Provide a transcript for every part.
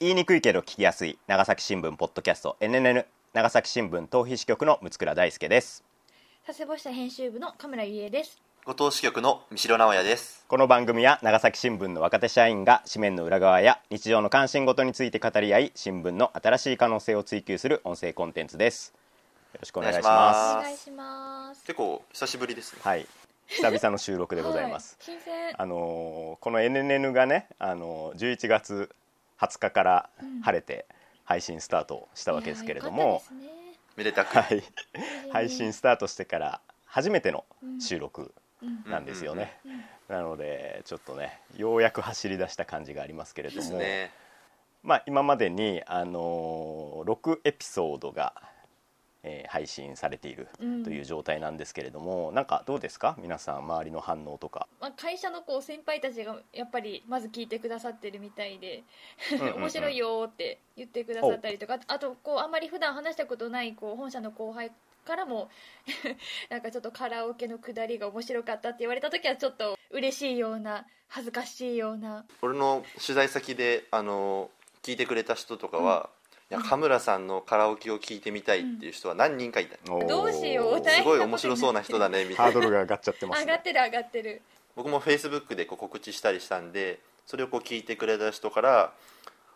言いにくいけど聞きやすい長崎新聞ポッドキャスト NNN 長崎新聞逃避支局の六倉大輔です。佐世保支社編集部の神村ゆりえです。後藤支局の三代直也です。この番組は長崎新聞の若手社員が紙面の裏側や日常の関心事について語り合い新聞の新しい可能性を追求する音声コンテンツです。よろしくお願いします。お願いします。結構久しぶりですね。はい。久々の収録でございます、はい、新鮮。あのーこの NNN がね、あのー11月20日から晴れて配信スタートしたわけですけれども、めでたく、はい、い 配信スタートしてから初めての収録うん。なんですよね、うん。なのでちょっとねようやく走り出した感じがありますけれども、ね。まあ、今までに、あのー6エピソードが、えー配信されているうん。という状態なんですけれども、なんかどうですか？皆さん周りの反応とか。まあ、会社のこう先輩たちがやっぱりまず聞いてくださってるみたいで。うんうんうん 面白いよーって言ってくださったりとか。あとこうあんまり普段話したことないこう本社の後輩からも なんかちょっとカラオケのくだりが面白かったって言われた時はちょっと嬉しいような恥ずかしいような。俺の取材先であの聞いてくれた人とかは、いや神村さんのカラオケを聞いてみたいっていう人は何人かいた、おー。どうしよう。すごい面白そうな人だねみたハーいなドルが上がっちゃってますね。上がってる上がってる。僕もフェイスブックでこう告知したりしたんでそれをこう聞いてくれた人から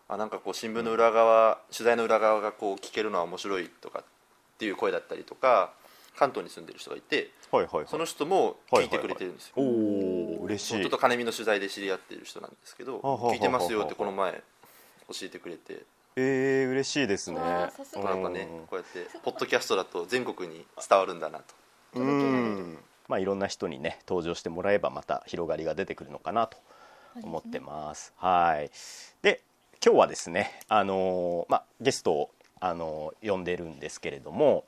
あなんかこう新聞の裏側、取材の裏側がこう聞けるのは面白いとかっていう声だったりとか関東に住んでる人がいてはいはいはい。その人も聞いてくれてるんですよ、おお嬉しい。ちょっと金見の取材で知り合っている人なんですけどはあはあはあ。聞いてますよってこの前教えてくれてえー、嬉しいですねなんかねこうやってポッドキャストだと全国に伝わるんだなとうんまあいろんな人にね登場してもらえばまた広がりが出てくるのかなと思ってます。はい。で今日はですね、あのーまあゲストをあのー呼んでるんですけれども、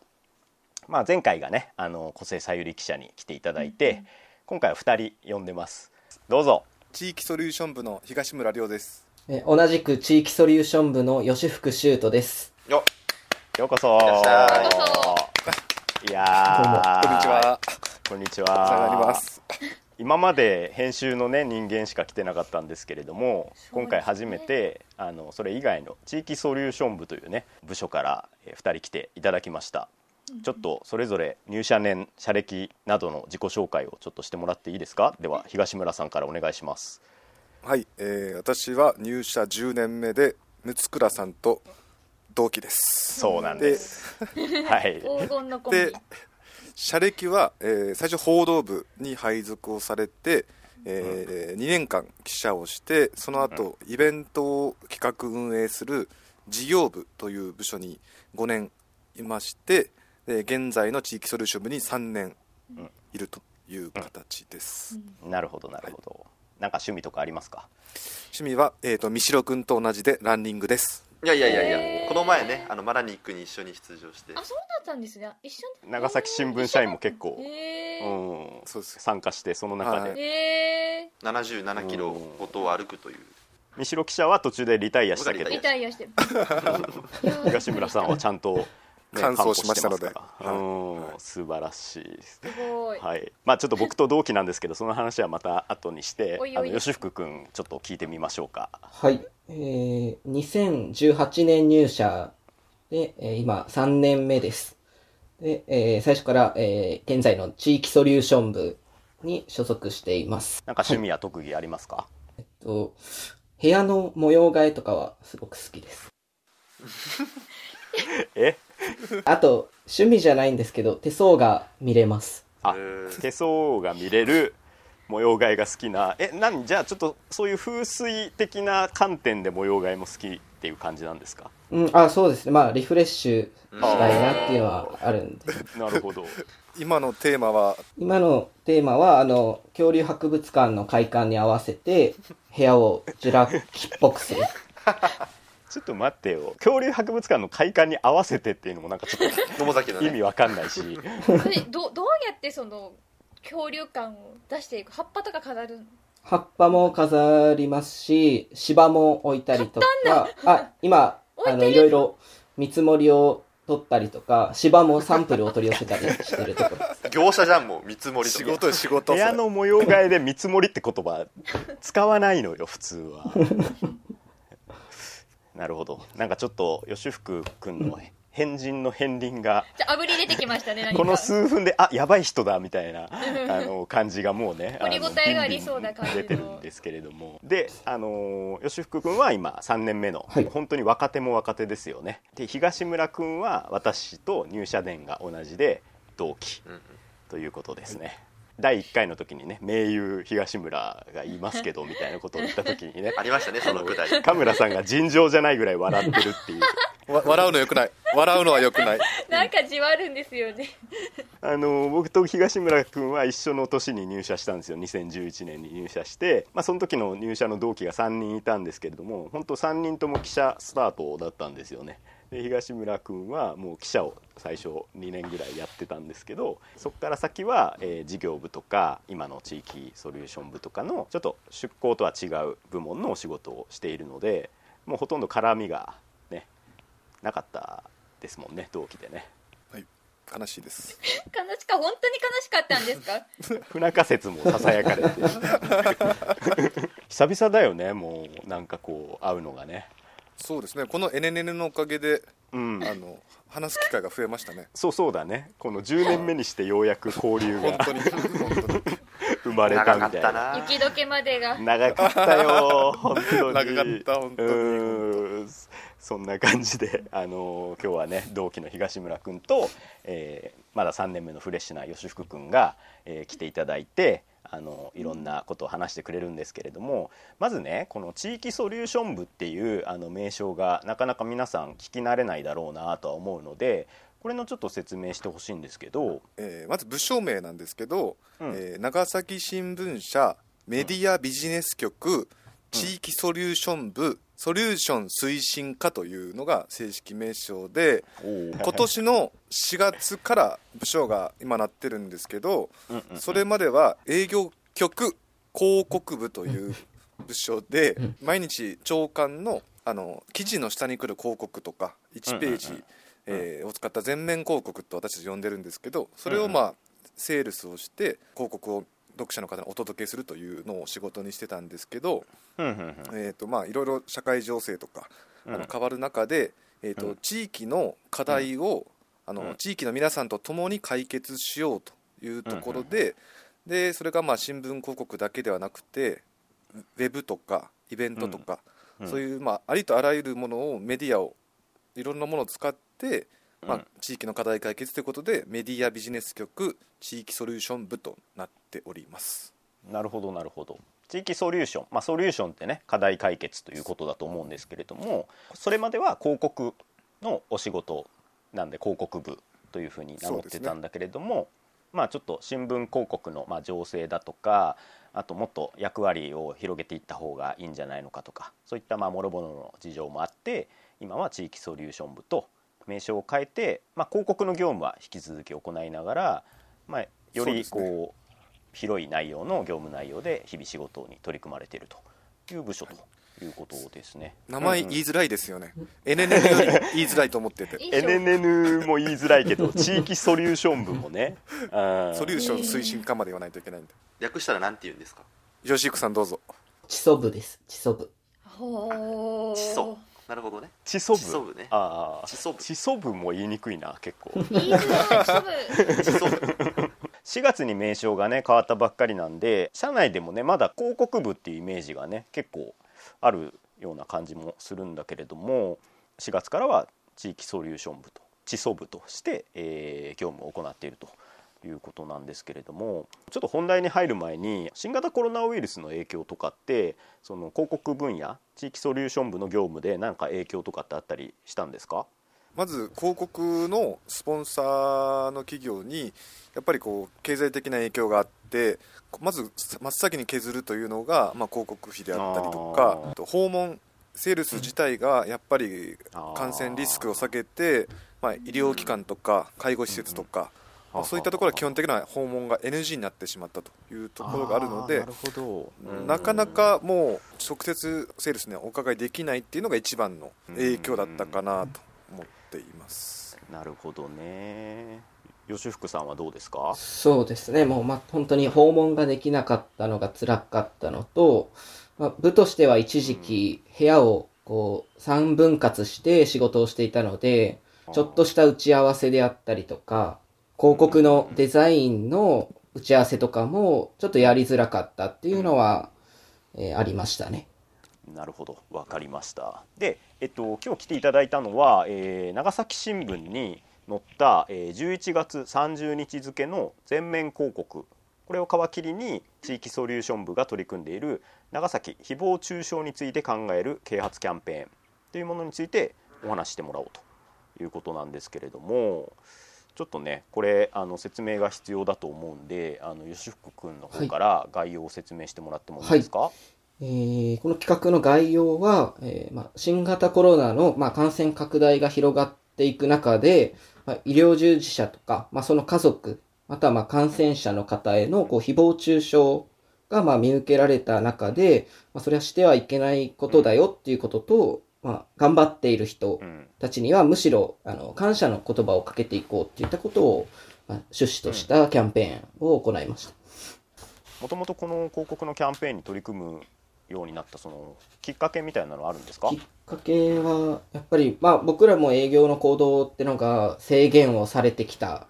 まあ前回がね、あのー小瀬さゆり記者に来ていただいて、今回は二人呼んでます。どうぞ。地域ソリューション部の東村亮です。え同じく地域ソリューション部の吉福修斗です。よようこそ。ようこいやーこんにちは。こんにちお世話になりは。ます。今まで編集のね人間しか来てなかったんですけれども、今回初めてあのそれ以外の地域ソリューション部というね部署から2人来ていただきました、ちょっとそれぞれ入社年社歴などの自己紹介をちょっとしてもらっていいですか？では東村さんからお願いしますはい、えー、私は入社10年目で六倉さんと同期です。そうなんです。はい。黄金のコンビ。で、社歴は、えー最初報道部に配属をされて、え2年間記者をして、その後、イベントを企画運営する事業部という部署に5年いまして、で現在の地域ソリューション部に3年いるという形です。なるほどなるほど、なんか趣味とかありますか？趣味は、えー、と三代君と同じでランニングです。いやいやいやいや、この前ねあのマラニックに一緒に出場して。あそうだったんですね。一緒に？長崎新聞社員も結構、へうーん、そうです。参加してその中で、はい。へ77キロごとを歩くという。三代記者は途中でリタイアしたけど。ーリタイアして。東村さんはちゃんと、ね、完走しましたので。素晴らしいです。すごい。はい。まあちょっと僕と同期なんですけどその話はまた後にしておいおい。あの吉福君ちょっと聞いてみましょうか。はい。えー、2018年入社で、えー今3年目です。で、えー最初から、えー現在の地域ソリューション部に所属しています。なんか趣味や特技ありますか、と部屋の模様替えとかはすごく好きです。え？あと、趣味じゃないんですけど、手相が見れます。あ手相が見れる模様替えが好きなえなんじゃあちょっとそういう風水的な観点で模様替えも好きっていう感じなんですか？うん、あ、そうですね。まあ、リフレッシュしたいなっていうのはあるんで。なるほど今のテーマは？今のテーマは、あの、恐竜博物館の開館に合わせて、部屋をジュラ紀っぽくする。ちょっと待ってよ。恐竜博物館の開館に合わせてっていうのもなんかちょっ 野崎のね。と意味わかんないし。どどうやってその恐竜感を出していく？葉っぱとか飾るの？葉っぱも飾りますし、芝も置いたりとか、あ、今、あの、置いてる。いろいろ見積もりを取ったりとか、芝もサンプルを取り寄せたりしてるところ。です。業者じゃんもう見積もりとか。仕事よ仕事部屋の模様替えで見積もりって言葉使わないのよ普通はなるほど。なんかちょっと吉福君の変人の片鱗がじゃあ、炙り出てきましたね、何か。この数分であやばい人だみたいなあの感じがもうね掘りごたえがありそうな感じ出てるんですけれども。であの吉福君は今3年目の、はい。本当に若手も若手ですよね。で東村君は私と入社年が同じで同期ということですね、第1回の時にね盟友東村が言いますけどみたいなことを言った時にね ありましたねそのくだり。カムラさんが尋常じゃないぐらい笑ってるっていう。わ 笑うのよくない。笑うのはよくない。なんかじわるんですよね。あの僕と東村君は一緒の年に入社したんですよ。2011年に入社して、まあ、その時の入社の同期が3人いたんですけれども本当3人とも記者スタートだったんですよねで東村君はもう記者を最初2年ぐらいやってたんですけどそこから先は、えー事業部とか今の地域ソリューション部とかのちょっと出向とは違う部門のお仕事をしているのでもうほとんど絡みがねなかったですもんね同期でね。はい悲しいです。悲しか、本当に悲しかったんですか？不仲説もささやかれて。久々だよねもうなんかこう会うのがねそうですね。この NNN のおかげでうん。あの話す機会が増えましたね。そうそうだね。この10年目にしてようやく交流が本当に。本当に。生まれたみたたな。雪解けまでが。長かったよ。本当に。長かった本当に。そんな感じで、あの今日はね同期の東村君と、えーまだ3年目のフレッシュな吉福君が、えー来ていただいてあのいろんなことを話してくれるんですけれどもまずねこの地域ソリューション部っていうあの名称がなかなか皆さん聞き慣れないだろうなとは思うのでこれのちょっと説明してほしいんですけど、えーまず部署名なんですけど、うん。えー長崎新聞社メディアビジネス局、地域ソリューション部ソリューション推進課というのが正式名称で今年の4月から部署が今なってるんですけどそれまでは営業局広告部という部署で毎日朝刊のあの記事の下に来る広告とか1ページ、えーを使った全面広告と私たち呼んでるんですけどそれをまあセールスをして広告を読者の方にお届けするというのを仕事にしてたんですけど、えーとまあ、いろいろ社会情勢とかあうん。の変わる中で、えーとうん。地域の課題を、あのうん。地域の皆さんと共に解決しようというところで,、でそれがまあ新聞広告だけではなくてウェブとかイベントとか、うん。そういう、まあ、ありとあらゆるものをメディアをいろんなものを使って、まあうん、地域の課題解決ということでメディアビジネス局地域ソリューション部となっております。なるほどなるほど。地域ソリューション、まあ、ソリューションってね課題解決ということだと思うんですけれどもそれまでは広告のお仕事なんで広告部というふうに名乗ってたんだけれども、まあちょっと新聞広告のまあ情勢だとかあともっと役割を広げていった方がいいんじゃないのかとかそういったまあ諸々の事情もあって今は地域ソリューション部と名称を変えて、まあ、広告の業務は引き続き行いながら、まあ、よりそうねこう広い内容の業務内容で日々仕事に取り組まれているという部署ということですね。名前うん言いづらいですよね、NNN より言いづらいと思ってて。NNN も言いづらいけど 地域ソリューション部もね。ソリューション推進課まで言わないといけないんで。略したらなんて言うんですか？吉育さんどうぞ。地祖部です。地祖部。ほー。地層なるほどね。地祖部地祖部ね。ああ地祖部地祖部も言いにくいな結構。言いづらい地祖部地層部4月に名称がね変わったばっかりなんで社内でもねまだ広告部っていうイメージがね結構あるような感じもするんだけれども4月からは地域ソリューション部と地祖部として、え業務を行っているということなんですけれどもちょっと本題に入る前に新型コロナウイルスの影響とかってその広告分野地域ソリューション部の業務で何か影響とかってあったりしたんですか？まず広告のスポンサーの企業にやっぱりこう経済的な影響があってまず真っ先に削るというのが、まあ、広告費であったりとか訪問セールス自体がやっぱり感染リスクを避けて、まあ、医療機関とか介護施設とか、まあ、そういったところは基本的な訪問が NG になってしまったというところがあるのでーなかなかもう直接セールスにはお伺いできないっていうのが一番の影響だったかなと。思っています。なるほどね。吉福さんはどうですか？そうですね。もう、まあ、本当に訪問ができなかったのが辛かったのと、まあ、部としては一時期部屋をこう、三分割して仕事をしていたので、ちょっとした打ち合わせであったりとか、広告のデザインの打ち合わせとかも、ちょっとやりづらかったっていうのは、えーありましたね。なるほど。わかりました。で、えっと、今日来ていただいたのは、えー長崎新聞に載った、えー11月30日付の全面広告。これを皮切りに地域ソリューション部が取り組んでいる長崎誹謗中傷について考える啓発キャンペーン。というものについてお話ししてもらおうと。いうことなんですけれどもちょっとねこれあの説明が必要だと思うんであの吉福君の方から概要を説明してもらってもいいですか、えーこの企画の概要は、えーまあ、新型コロナの、まあ、感染拡大が広がっていく中で、まあ、医療従事者とか、まあ、その家族、またはまあ感染者の方へのこう誹謗中傷がまあ見受けられた中で、まあ、それはしてはいけないことだよっていうことと、まあ、頑張っている人うんたちにはむしろあの感謝の言葉をかけていこうっていったことを、まあ、趣旨としたキャンペーンを行いました。もともとこの広告のキャンペーンに取り組むようになったそのきっかけみたいなのはあるんですか？きっかけは、やっぱり、まあ僕らも営業の行動ってのが制限をされてきた、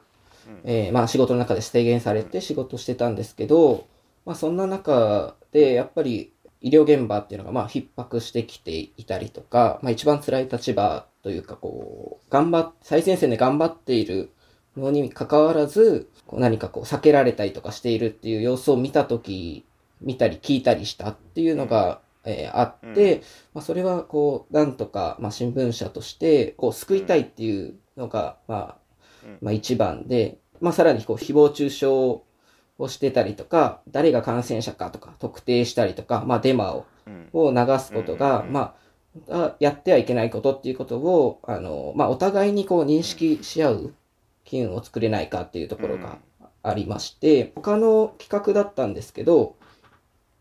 えーまあ仕事の中で制限されて仕事してたんですけど、まあそんな中でやっぱり医療現場っていうのがまあ逼迫してきていたりとか、まあ一番辛い立場というかこう、頑張っ、最前線で頑張っているのに関わらず、こう何かこう避けられたりとかしているっていう様子を見たとき、見たり聞いたりしたっていうのが、えーあって、まあ、それはこう、なんとか、まあ、新聞社として、こう、救いたいっていうのが、まあ、うん。まあ、一番で、まあ、さらにこう、誹謗中傷をしてたりとか、誰が感染者かとか、特定したりとか、まあ、デマを、うん。を流すことが、うんうんうん。まあ、あやってはいけないことっていうことを、あの、まあ、お互いにこう、認識し合う機運を作れないかっていうところがありまして、他の企画だったんですけど、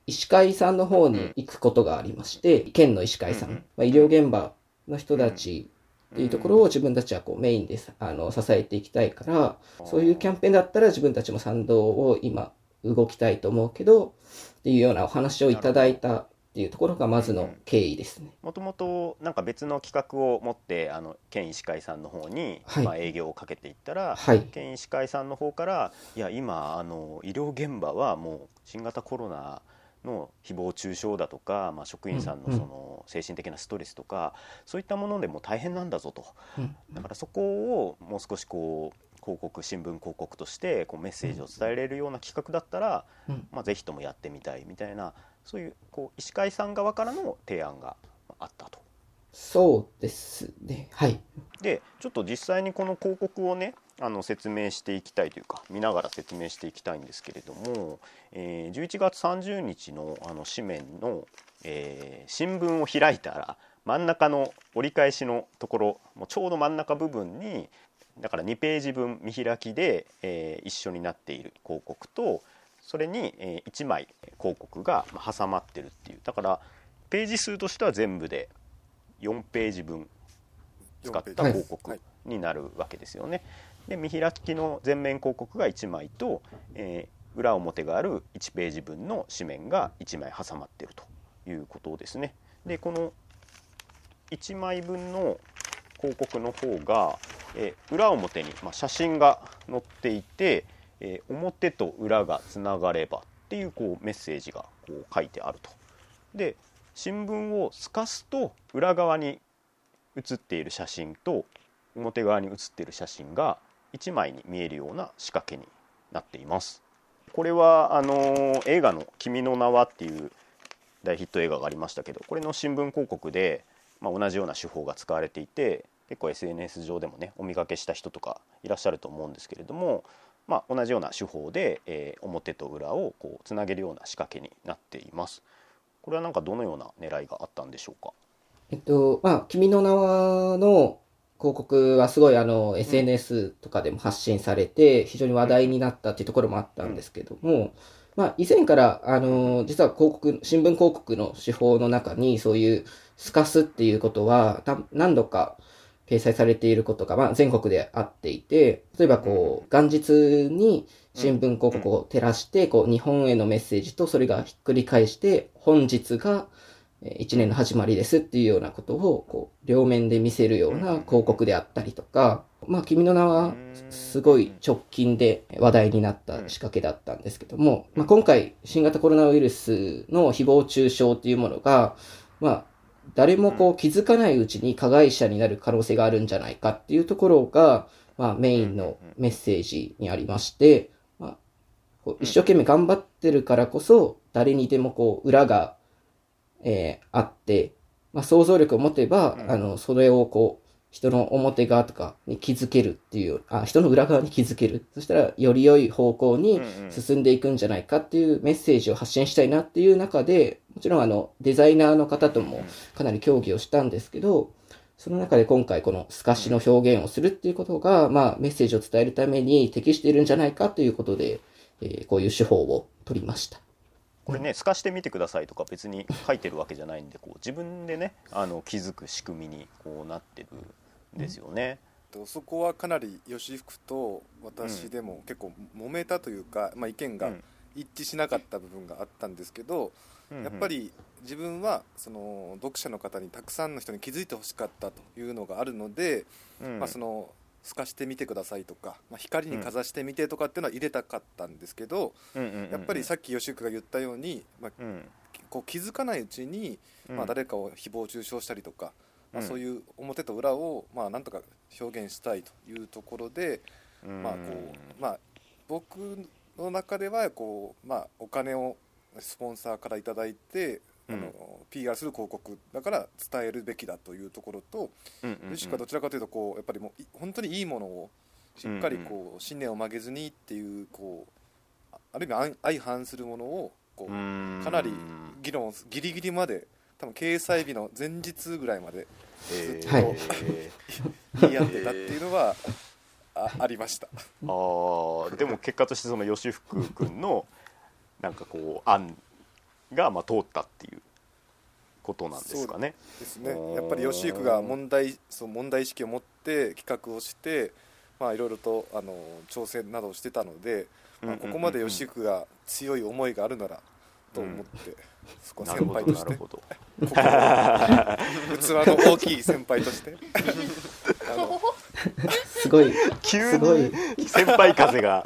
医師会さんの方に行くことがありまして、県の医師会さん、うんまあ、医療現場の人たちっていうところを自分たちはこうメインでさあの支えていきたいから、そういうキャンペーンだったら自分たちも賛同を今動きたいと思うけど、っていうようなお話をいただいたっていうところがまずの経緯ですね。もともとなんか別の企画を持ってあの県医師会さんの方に、はい。まあ、営業をかけていったら、はい。県医師会さんの方からいや今あの医療現場はもう新型コロナの誹謗中傷だとか、まあ、職員さんのその精神的なストレスとか、そういったものでも大変なんだぞとうんだからそこをもう少しこう広告新聞広告としてこうメッセージを伝えれるような企画だったら、うんまあ、ぜひともやってみたいみたいなそういうこう医師会さん側からの提案があったと。そうですね。はい。でちょっと実際にこの広告をねあの説明していきたいというか見ながら説明していきたいんですけれども、えー11月30日のあの紙面の、えー新聞を開いたら真ん中の折り返しのところもうちょうど真ん中部分にだから2ページ分見開きで、えー一緒になっている広告とそれに、え1枚広告がまあ挟まってるっていうだからページ数としては全部で4ページ分使った広告はいになるわけですよね。で見開きの全面広告が1枚と、えー裏表がある1ページ分の紙面が1枚挟まってるということですね。でこの1枚分の広告の方が、えー裏表に、まあ、写真が載っていて、えー表と裏がつながればっていうこうメッセージがこう書いてあると。で新聞を透かすと裏側に写っている写真と表側に写っている写真が1枚に見えるような仕掛けになっています。これはあの映画の「君の名は」っていう大ヒット映画がありましたけどこれの新聞広告で、まあ、同じような手法が使われていて結構 SNS 上でもねお見かけした人とかいらっしゃると思うんですけれども、まあ、同じような手法で、えー表と裏をこうつなげるような仕掛けになっています。これはなんかどのような狙いがあったんでしょうか？えっと、まあ、君の名はの広告はすごいあの、SNS とかでも発信されて、非常に話題になったっていうところもあったんですけども、まあ、以前から、あの、実は広告、新聞広告の手法の中に、そういう透かすっていうことは、た何度か掲載されていることが、まあ、全国であっていて、例えばこう、元日に新聞広告を照らして、こう、日本へのメッセージとそれがひっくり返して、本日が、1年の始まりですっていうようなことを、こう、両面で見せるような広告であったりとか、まあ、君の名は、すごい直近で話題になった仕掛けだったんですけども、まあ、今回、新型コロナウイルスの誹謗中傷っていうものが、まあ、誰もこう気づかないうちに加害者になる可能性があるんじゃないかっていうところが、まあ、メインのメッセージにありまして、まあ、一生懸命頑張ってるからこそ、誰にでもこう、裏が、えーあって、まあ、想像力を持てば、あの、それをこう、人の表側とかに気づけるっていう、あ、人の裏側に気づける。そしたら、より良い方向に進んでいくんじゃないかっていうメッセージを発信したいなっていう中で、もちろんあの、デザイナーの方ともかなり協議をしたんですけど、その中で今回この透かしの表現をするっていうことが、まあ、メッセージを伝えるために適しているんじゃないかということで、えーこういう手法を取りました。これね透かしてみてくださいとか別に書いてるわけじゃないんでこう自分でねあの気づく仕組みにこうなってるんですよね。とそこはかなり吉福と私でも結構揉めたというか、まあ、意見がうん。一致しなかった部分があったんですけど、やっぱり自分はその読者の方にたくさんの人に気づいてほしかったというのがあるので、うん。まあ、その透かしてみてくださいとか、まあ、光にかざしてみてとかっていうのは入れたかったんですけど、うん。うんうんうんやっぱりさっき吉福が言ったように、まあ、うん。こう気づかないうちに、うん。まあ、誰かを誹謗中傷したりとか、まあ、うん。そういう表と裏を、まあ、なんとか表現したいというところで、うん。まあこうまあ、僕の中ではこう、まあ、お金をスポンサーからいただいて、あの PR する広告だから伝えるべきだというところと、うんうんうん。吉川はどちらかというとこうやっぱりもうい本当にいいものをしっかりこう信念を曲げずにっていうこうあある意味相相反するものをこううん。かなり議論をギリギリまで多分掲載日の前日ぐらいまでえー。はい言い合ってたっていうのはあありました。あー。でも結果としてその吉福君のなんかこう案がまあ通ったっていうことなんですかね。ですね。やっぱり吉行が問題そう問題意識を持って企画をしてまあいろいろとあの挑戦などをしてたので、まあ、ここまで吉行が強い思いがあるならと思って、そこは先輩として器の大きい先輩として あの すごい、急すごい。に先輩風が。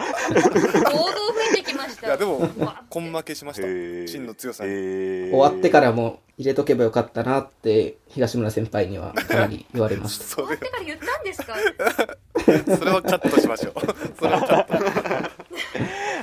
やでもわ根負けしました。真の強さに、終わってからも入れとけばよかったなって、東村先輩にはかなり言われました。そ終わってから言ったんですか？れそれはカットしましょう。それはカット。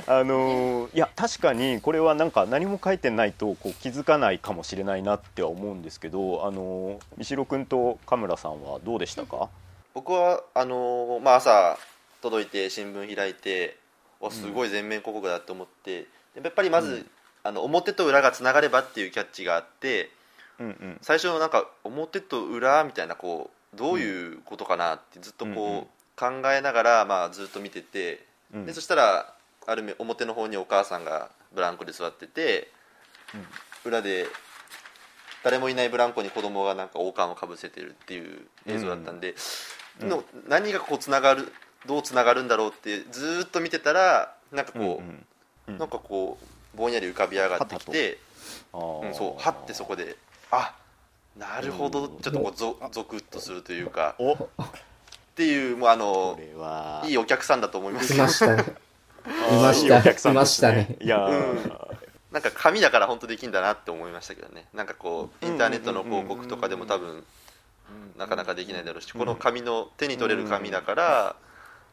あのーいや確かにこれはなんか何も書いてないとこう気づかないかもしれないなっては思うんですけど、あのー三代君と神村さんはどうでしたか？僕はあのーまあ、朝届いて新聞開いてわすごい全面広告だと思って、でやっぱりまず、あの表と裏がつながればっていうキャッチがあってうんうん。最初なんか表と裏みたいなこうどういうことかなってずっとこう、考えながら、まあ、ずっと見てて、うん。でそしたらある目表の方にお母さんがブランコで座ってて、裏で誰もいないブランコに子供がなんか王冠をかぶせてるっていう映像だったんで、うんの何がこうつながるどうつながるんだろうってずーっと見てたらなんかこう、うん。うん。うんなんかこうぼんやり浮かび上がってきて、うん、そうはってそこであなるほどうん。ちょっとこうゾゾクッとするというかお。っていうもうあのいいお客さんだと思いますいましたね。いました。いお客さんですいましたね。いやー、うん。なんか紙だから本当できんだなって思いましたけどね。なんかこうインターネットの広告とかでも多分なかなかできないだろうしこの紙の手に取れる紙だから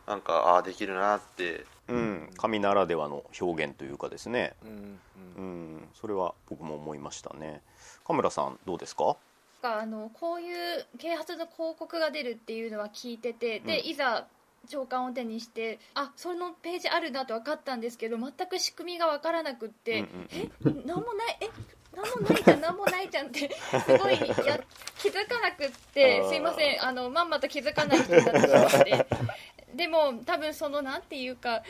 なんかああできるなって。うん、紙ならではの表現というかですね、うんううん。ん、それは僕も思いましたね。神村さんどうですか？あのこういう啓発の広告が出るっていうのは聞いててで、うん。いざ長官を手にしてあそのページあるなと分かったんですけど全く仕組みが分からなくって、うんうんうん。え？何もない？え？何もないじゃん何もないじゃんってすごいや気づかなくってすいません。あのまんまと気づかない人になってしまってでも多分そのなんていうか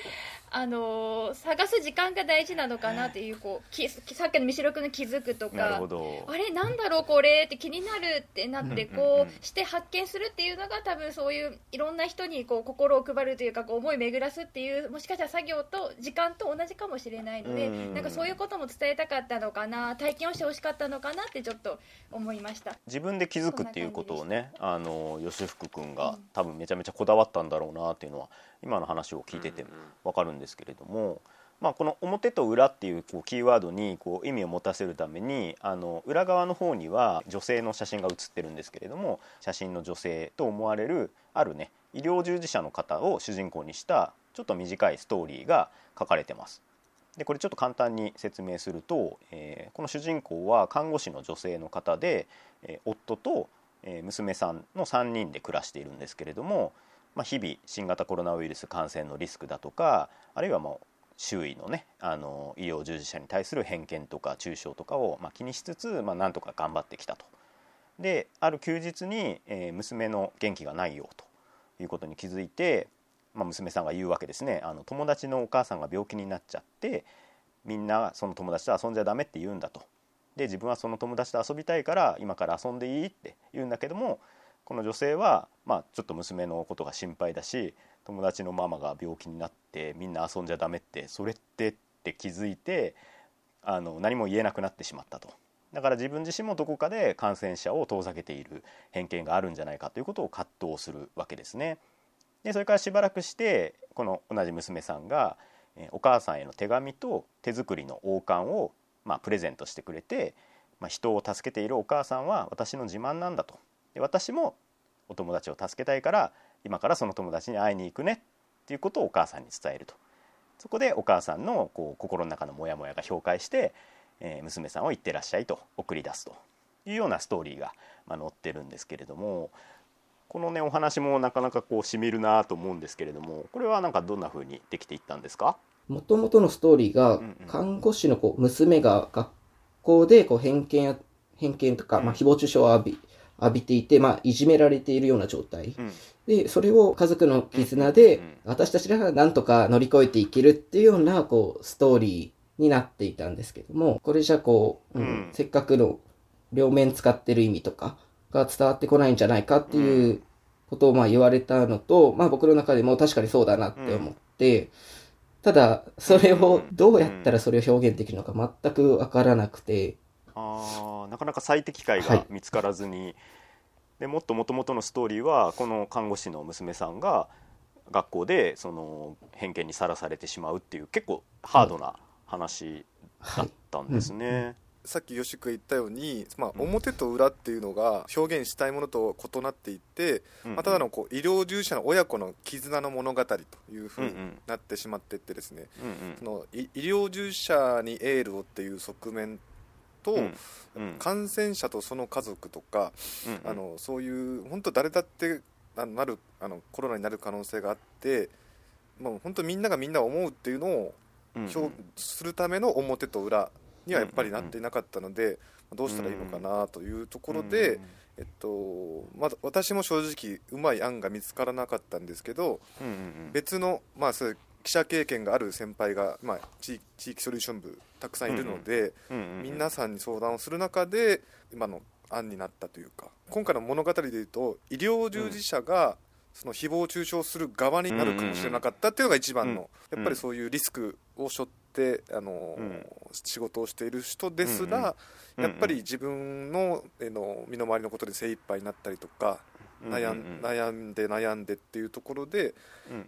あのー探す時間が大事なのかなっていうこうきさっきの三代君の気づくとかあれなんだろうこれって気になるってなってこうして発見するっていうのが多分そういういろんな人にこう心を配るというかこう思い巡らすっていうもしかしたら作業と時間と同じかもしれないのでなんかそういうことも伝えたかったのかな体験をしてほしかったのかなってちょっと思いました。自分で気づくっていうことをねあの吉福君がうん。多分めちゃめちゃこだわったんだろうなっていうのは今の話を聞いててわかるんですけれども、まあ、この「表と裏」っていうこうキーワードにこう意味を持たせるためにあの裏側の方には女性の写真が写ってるんですけれども写真の女性と思われるあるね医療従事者の方を主人公にしたちょっと短いストーリーが書かれてます。でこれちょっと簡単に説明すると、えーこの主人公は看護師の女性の方で、えー夫と、えー娘さんの3人で暮らしているんですけれども、まあ、日々新型コロナウイルス感染のリスクだとかあるいはもう周囲のねあの医療従事者に対する偏見とか中傷とかを、まあ、気にしつつ、まあ、なんとか頑張ってきたと。である休日に、えー娘の元気がないよということに気づいて、まあ、娘さんが言うわけですねあの友達のお母さんが病気になっちゃってみんなその友達と遊んじゃダメって言うんだとで自分はその友達と遊びたいから今から遊んでいいって言うんだけどもこの女性は、まあ、ちょっと娘のことが心配だし友達のママが病気になってみんな遊んじゃダメってそれってって気づいてあの何も言えなくなってしまったとだから自分自身もどこかで感染者を遠ざけている偏見があるんじゃないかということを葛藤するわけですね。でそれからしばらくしてこの同じ娘さんがお母さんへの手紙と手作りの王冠を、まあ、プレゼントしてくれて、まあ、人を助けているお母さんは私の自慢なんだとで私もお友達を助けたいから今からその友達に会いに行くねっていうことをお母さんに伝えると。そこでお母さんのこう心の中のモヤモヤが氷解して、えー娘さんを行ってらっしゃいと送り出すと。いうようなストーリーが、まあ、載ってるんですけれどもこのねお話もなかなかこうしみるなと思うんですけれどもこれはなんかどんな風にできていったんですか？もともとのストーリーが看護師のこう娘が学校でこう偏見や、偏見とか、まあ、誹謗中傷を浴び、浴びていて、まあ、いじめられているような状態。うん。で、それを家族の絆で私たちがなんとか乗り越えていけるっていうような、こう、ストーリーになっていたんですけども、これじゃこう、うんうん。せっかくの両面使ってる意味とかが伝わってこないんじゃないかっていうことをまあ言われたのと、まあ僕の中でも確かにそうだなって思って、ただ、それをどうやったらそれを表現できるのか全くわからなくて、なかなか最適解はい。が見つからずに、でもっともともとのストーリーはこの看護師の娘さんが学校でその偏見にさらされてしまうっていう結構ハードな話だったんですね。さっき吉く言ったように、まあ、うん。表と裏っていうのが表現したいものと異なっていって、うんまあ、ただのこう医療従事者の親子の絆の物語というふうにうんうん。なってしまっていってですね、うん。そのい医療従事者にエールをっていう側面と、感染者とその家族とか、あのそういう本当誰だってあのなるあのコロナになる可能性があってもう本当みんながみんな思うっていうのをうんうするための表と裏にはやっぱりなっていなかったので、どうしたらいいのかなというところで、えっとまだ私も正直うまい案が見つからなかったんですけど別の、まあ、そういう記者経験がある先輩が、まあ、地地域ソリューション部たくさんいるので、皆さんに相談をする中で今の案になったというか今回の物語でいうと医療従事者がその誹謗中傷する側になるかもしれなかったっていうのが一番の、うん。やっぱりそういうリスクを背負ってあの、うん。仕事をしている人ですら、やっぱり自分の,、えの身の回りのことで精一杯になったりとか、悩ん悩んで悩んでっていうところで、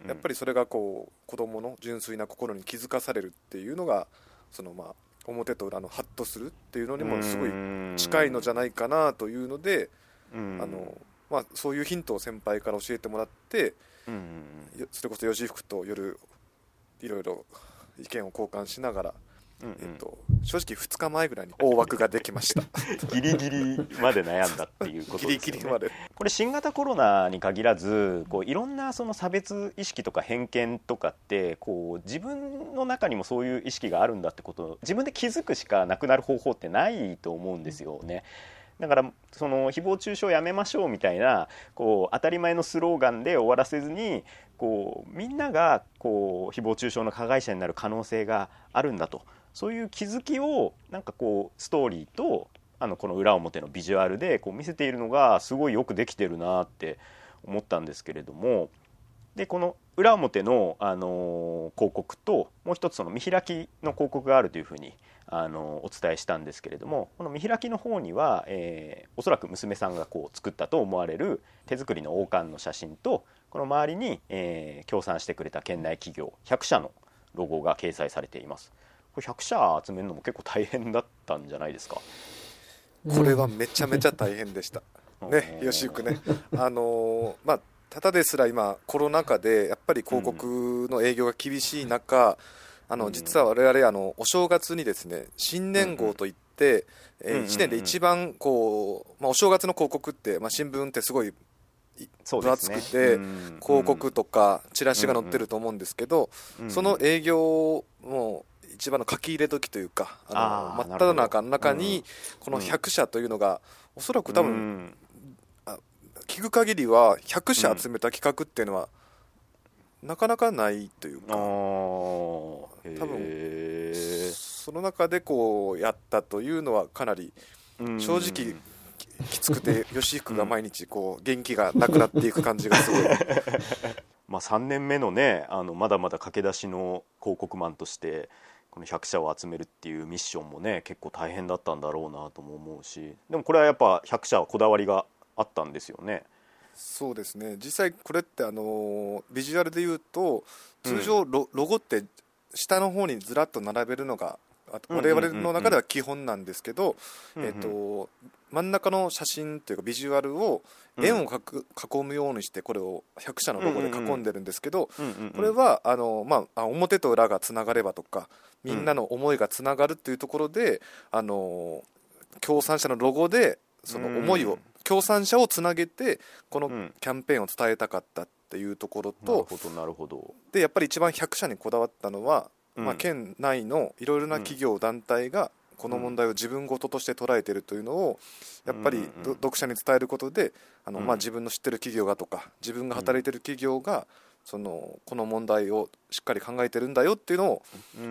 やっぱりりそれがこう子供の純粋な心に気づかされるっていうのがそのまあ表と裏のハッとするっていうのにもすごい近いのじゃないかなというので、あのまあ、そういうヒントを先輩から教えてもらってよそれこそ吉福と夜いろいろ意見を交換しながら、えっと、正直2日前ぐらいに大枠ができました。ギリギリまで悩んだっていうことギですよね。リギリまで。これ新型コロナに限らずこういろんなその差別意識とか偏見とかってこう自分の中にもそういう意識があるんだってことを自分で気づくしかなくなる方法ってないと思うんですよね。だからその誹謗中傷やめましょうみたいなこう当たり前のスローガンで終わらせずにこうみんながこう誹謗中傷の加害者になる可能性があるんだとそういう気づきをなんかこうストーリーとあのこの裏表のビジュアルでこう見せているのがすごいよくできてるなって思ったんですけれどもでこの裏表の、あの広告ともう一つその見開きの広告があるというふうに、あのお伝えしたんですけれどもこの見開きの方には、えーおそらく娘さんがこう作ったと思われる手作りの王冠の写真とこの周りに、えー協賛してくれた県内企業100社のロゴが掲載されています。これ100社集めるのも結構大変だったんじゃないですか？これはめちゃめちゃ大変でした。ねうん。よしゆくね。あのーまあただですら今コロナ禍でやっぱり広告の営業が厳しい中、あうん。の実は我々あのお正月にですね新年号といって、えうんうん1年で一番こう、まあ、お正月の広告って、まあ、新聞ってすごい分厚くてうん広告とかチラシが載ってると思うんですけど、うん。その営業も一番の書き入れ時というかあの真っ只中の中にほこの100社というのがおそらく多分、うん。聞く限りは100社集めた企画っていうのは、なかなかないというあか多多分その中でこうやったというのはかなり正直ききつくて 吉福が毎日こう元気がなくなっていく感じがすごい。まあ、3年目のねあのまだまだ駆け出しの広告マンとしてこの100社を集めるっていうミッションもね結構大変だったんだろうなとも思うしでもこれはやっぱ100社はこだわりがあったんですよね。そうですね実際これってあのビジュアルで言うと通常ロ,、ロゴって下の方にずらっと並べるのが我々の中では基本なんですけど、えっと真ん中の写真というかビジュアルをうん。円をかく囲むようにしてこれを100社のロゴで囲んでるんですけど、これはあの、まあ、あ表と裏がつながればとかみんなの思いがつながるっていうところで、あの協賛者のロゴでその思いを、うん協賛者をつなげてこのうん。キャンペーンを伝えたかったっていうところなると、ほどなるほど。でやっぱり一番100社にこだわったのは、うんまあ、県内のいろいろな企業、団体がこの問題を自分事として捉えているというのをやっぱり読者に伝えることであの、うん。まあ、自分の知ってる企業がとか自分が働いてる企業がそのこの問題をしっかり考えてるんだよっていうのを、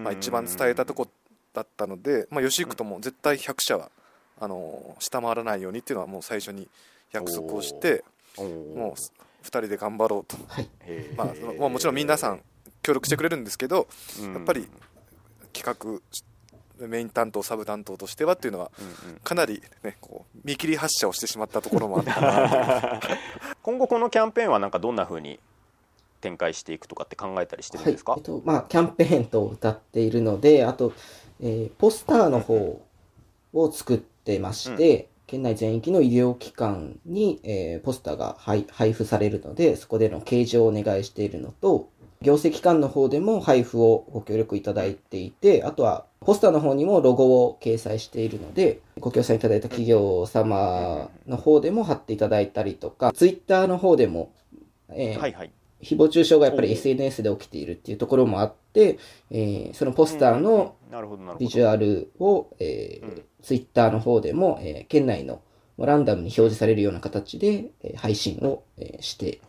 まあ、一番伝えたとこだったので、まあ、吉幾とも絶対100社はあの下回らないようにっていうのはもう最初に約束をしてもう2人で頑張ろうと。まあ、もちろん皆さん協力してくれるんですけど、うん。やっぱり企画メイン担当サブ担当としてはっていうのはうんうん。かなり、ね、こう見切り発車をしてしまったところもあった。な 今後このキャンペーンはなんかどんな風に展開していくとかって考えたりしてるんですか、はいえっとまあ、キャンペーンと歌っているので、あと、えーポスターの方を作ってまして、県内全域の医療機関に、えーポスターが配配布されるので、そこでの掲示をお願いしているのと、行政機関の方でも配布をご協力いただいていて、あとはポスターの方にもロゴを掲載しているので、ご協賛いただいた企業様の方でも貼っていただいたりとか、ツイッターの方でも、えーはいはい。誹謗中傷がやっぱり SNS で起きているっていうところもあって、えーそのポスターのビジュアルを、えーうん。ツイッターの方でも、えー県内のランダムに表示されるような形で、えー配信を、えーして、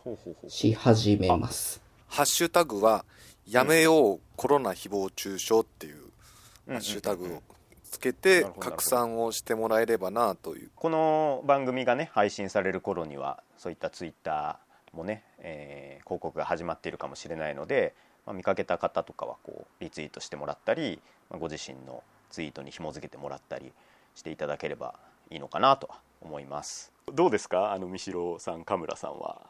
し始めます。ハッシュタグは「やめようコロナ誹謗中傷」っていううん。ハッシュタグをつけて拡散をしてもらえればなという。この番組がね配信される頃にはそういったツイッターもね、えー広告が始まっているかもしれないので、まあ、見かけた方とかはこうリツイートしてもらったり、まあ、ご自身のツイートに紐付けてもらったりしていただければいいのかなとは思います。どうですか？あの三代さん神村さんは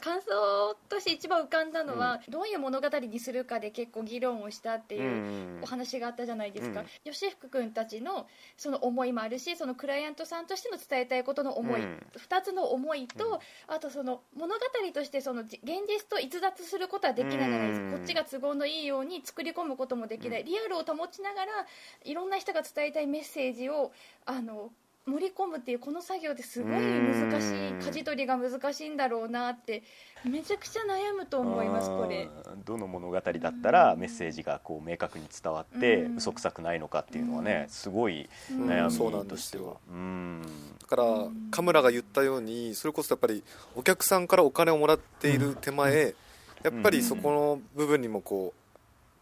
感想として一番浮かんだのは、どういう物語にするかで結構議論をしたっていうお話があったじゃないですか、うん。吉福君たちのその思いもあるしそのクライアントさんとしての伝えたいことの思い、うん。2つの思いと、あとその物語としてそのじ現実と逸脱することはできないじゃないですか、うんこっちが都合のいいように作り込むこともできない、リアルを保ちながらいろんな人が伝えたいメッセージをあの盛り込むっていうこの作業ってすごい難しい舵取りが難しいんだろうなってめちゃくちゃ悩むと思いますこれ。うんどの物語だったらメッセージがこう明確に伝わってうん。嘘くさくないのかっていうのはねすごいうん。悩そうなんみとしてはですよ。うん。だからカムラが言ったようにそれこそやっぱりお客さんからお金をもらっている手前やっぱりそこの部分にもこ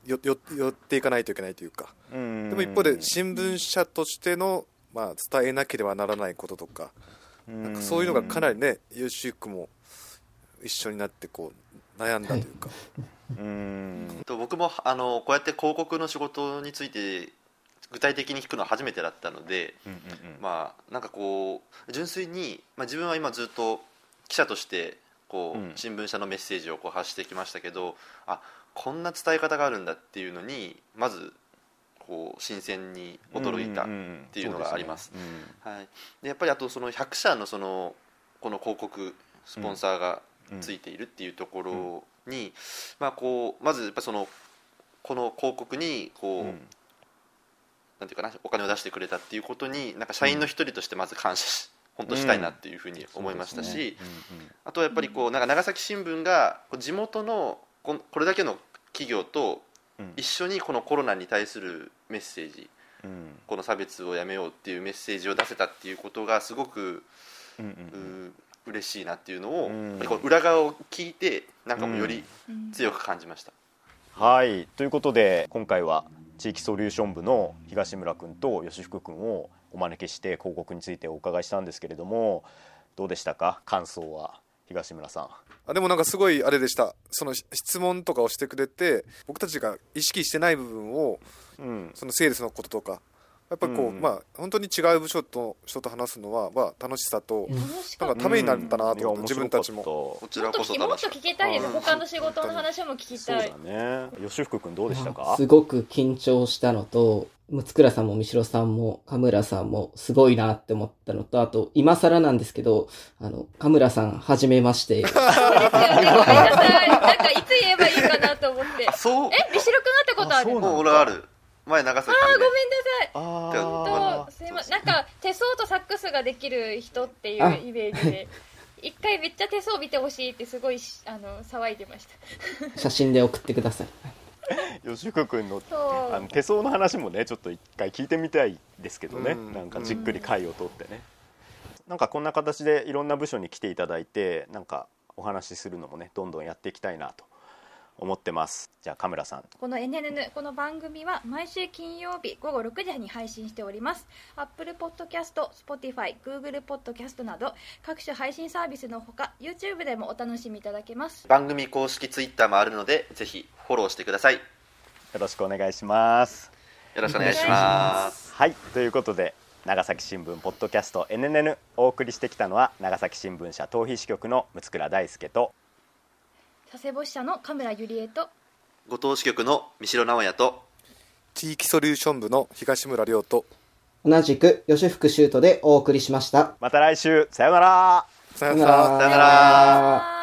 うよよ寄っていかないといけないというか。うん。でも一方で新聞社としての、まあ、伝えなければならないこととかなんかそういうのがかなりねユーシックも一緒になってこう悩んだというか、うん。と僕もあのこうやって広告の仕事について具体的に聞くのは初めてだったので、うんうん。まあなんかこう純粋に、まあ、自分は今ずっと記者としてこう、うん。新聞社のメッセージをこう発してきましたけどあこんな伝え方があるんだっていうのにまずこう新鮮に驚いた、っていうのがあります。はい、でやっぱりあとその100社のそのこの広告スポンサーがついているっていうところに、まあ、こうまずやっぱそのこの広告にこう、なんていうかなお金を出してくれたっていうことになんか社員の一人としてまず感謝し、本当したいなっていうふうに思いましたし、あとはやっぱりこうなんか長崎新聞が地元のこれだけの企業と一緒にこのコロナに対するメッセージこの差別をやめようっていうメッセージを出せたっていうことがすごくうー嬉しいなっていうのを、うん。裏側を聞いてなんかもうよりうん。強く感じました、はい。ということで今回は地域ソリューション部の東村君と吉福君をお招きして広告についてお伺いしたんですけれどもどうでしたか？感想は東村さん。あでもなんかすごいあれでした。その質問とかをしてくれて僕たちが意識してない部分をうん。そのセールスのこととかやっぱりこう、うん。まあ本当に違う部署と人と話すのは、まあ、楽しさと、楽しかったなんかためになったなと思って、うん自分たちも。こちらもっと聞きもっこそ楽しかっと聞きたいです。うん。他の仕事の話も聞きそうたいだね。吉福君どうでしたか？すごく緊張したのと、六倉さんも三代さんもカムラさんもすごいなって思ったのと、あと、今更なんですけど、あの、カムラさん、はじめまして。ですよねごめんなさい。なんかいつ言えばいいかなと思って。たそう。えビシロ君会ったことある？あそう俺ある前長崎あーごめんなでさい。あとすいません。なんか手相とサックスができる人っていうあイメージで。一回めっちゃ手相見てほしいってすごいしあの騒いでました。写真で送ってください。吉福君のあの手相の話もねちょっと一回聞いてみたいですけどね、うん。なんかじっくり回を取ってね、なんかこんな形でいろんな部署に来ていただいてなんかお話しするのもねどんどんやっていきたいなと思ってます。じゃあカメラさん。この NNN この番組は毎週金曜日午後6時に配信しております。Apple Podcast、Spotify、Google Podcast など各種配信サービスのほか YouTube でもお楽しみいただけます。番組公式ツイッターもあるのでぜひフォローしてください。よよろしくお願いします。ろしくお願いします。はいということで長崎新聞ポッドキャスト NNN お送りしてきたのは長崎新聞社逃避支局の六倉大輔と佐世保支社の神村ゆりえと後藤支局の三代直也と地域ソリューション部の東村亮と同じく、吉福シュートでお送りしました。また来週。さようなら。さよなら。さよなら